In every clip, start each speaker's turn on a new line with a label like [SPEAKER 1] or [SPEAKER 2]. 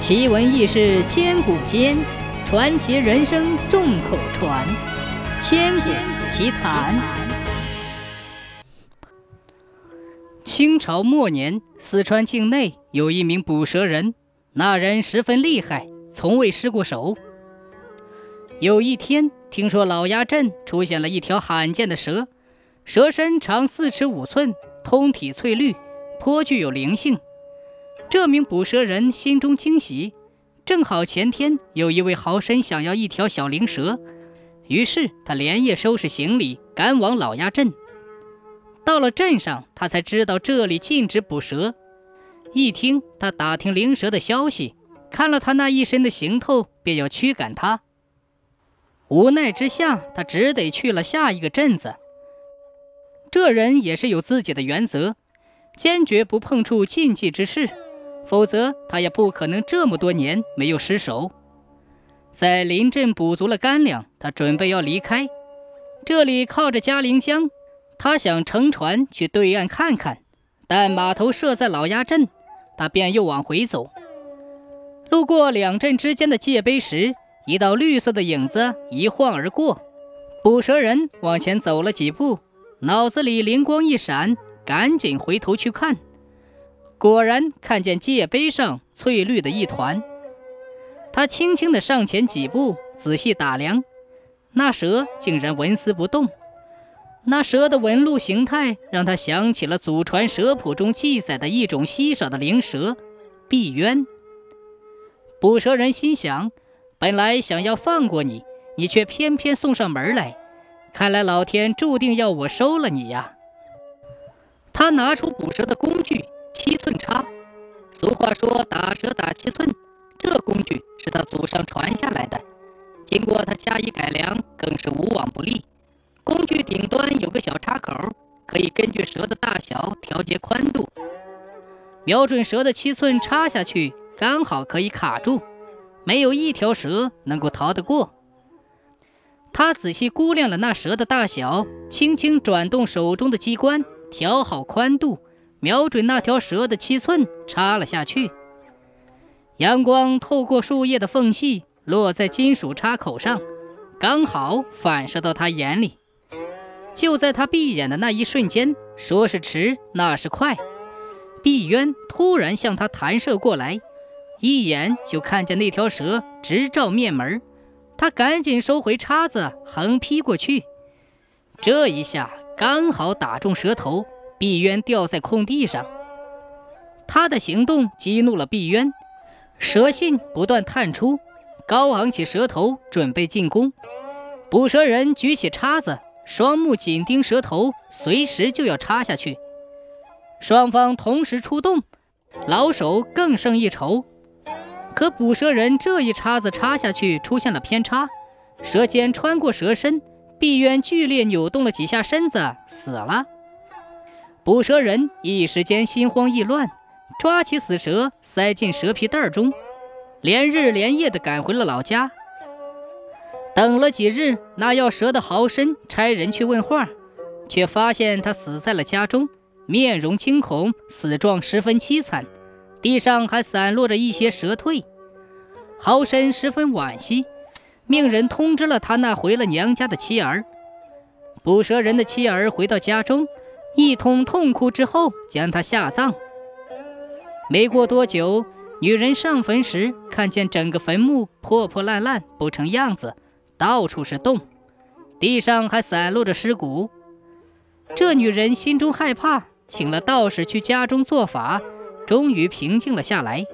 [SPEAKER 1] 奇闻异事千古间，传奇人生众口传。千古奇谈。清朝末年，四川境内有一名捕蛇人，那人十分厉害，从未失过手。有一天，听说老鸭镇出现了一条罕见的蛇，蛇身长四尺五寸，通体翠绿，颇具有灵性。这名捕蛇人心中惊喜，正好前天有一位豪绅想要一条小灵蛇，于是他连夜收拾行李，赶往老鸭镇。到了镇上，他才知道这里禁止捕蛇。一听他打听灵蛇的消息，看了他那一身的行头，便要驱赶他。无奈之下，他只得去了下一个镇子。这人也是有自己的原则，坚决不碰触禁忌之事。否则，他也不可能这么多年没有失手。在临镇补足了干粮，他准备要离开。这里靠着嘉陵江，他想乘船去对岸看看，但码头设在老鸭镇，他便又往回走。路过两镇之间的界碑时，一道绿色的影子一晃而过。捕蛇人往前走了几步，脑子里灵光一闪，赶紧回头去看。果然看见界碑上翠绿的一团，他轻轻地上前几步，仔细打量，那蛇竟然纹丝不动。那蛇的纹路形态让他想起了祖传蛇谱中记载的一种稀少的灵蛇——碧渊。捕蛇人心想：本来想要放过你，你却偏偏送上门来，看来老天注定要我收了你呀！他拿出捕蛇的工具。七寸叉，俗话说打蛇打七寸，这工具是他祖上传下来的，经过他加以改良，更是无往不利。工具顶端有个小插口，可以根据蛇的大小调节宽度，瞄准蛇的七寸插下去，刚好可以卡住，没有一条蛇能够逃得过。他仔细估量了那蛇的大小，轻轻转动手中的机关，调好宽度。瞄准那条蛇的七寸，插了下去。阳光透过树叶的缝隙，落在金属插口上，刚好反射到他眼里。就在他闭眼的那一瞬间，说是迟，那是快，碧渊突然向他弹射过来，一眼就看见那条蛇直照面门。他赶紧收回叉子，横劈过去。这一下刚好打中蛇头。碧渊掉在空地上，他的行动激怒了碧渊，蛇信不断探出，高昂起蛇头准备进攻。捕蛇人举起叉子，双目紧盯蛇头，随时就要插下去。双方同时出动，老手更胜一筹。可捕蛇人这一叉子插下去出现了偏差，蛇尖穿过蛇身，碧渊剧烈扭动了几下身子，死了。捕蛇人一时间心慌意乱，抓起死蛇塞进蛇皮袋中，连日连夜地赶回了老家。等了几日，那要蛇的豪绅差人去问话，却发现他死在了家中，面容惊恐，死状十分凄惨，地上还散落着一些蛇蜕。豪绅十分惋惜，命人通知了他那回了娘家的妻儿。捕蛇人的妻儿回到家中。一通痛哭之后，将他下葬。没过多久，女人上坟时，看见整个坟墓破破烂烂，不成样子，到处是洞，地上还散落着尸骨。这女人心中害怕，请了道士去家中做法，终于平静了下来。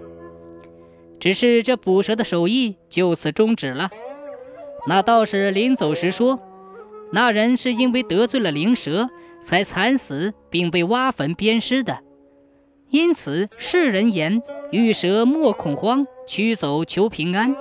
[SPEAKER 1] 只是这捕蛇的手艺就此终止了。那道士临走时说：“那人是因为得罪了灵蛇。”才惨死，并被挖坟鞭尸的。因此，世人言：遇蛇莫恐慌，驱走求平安。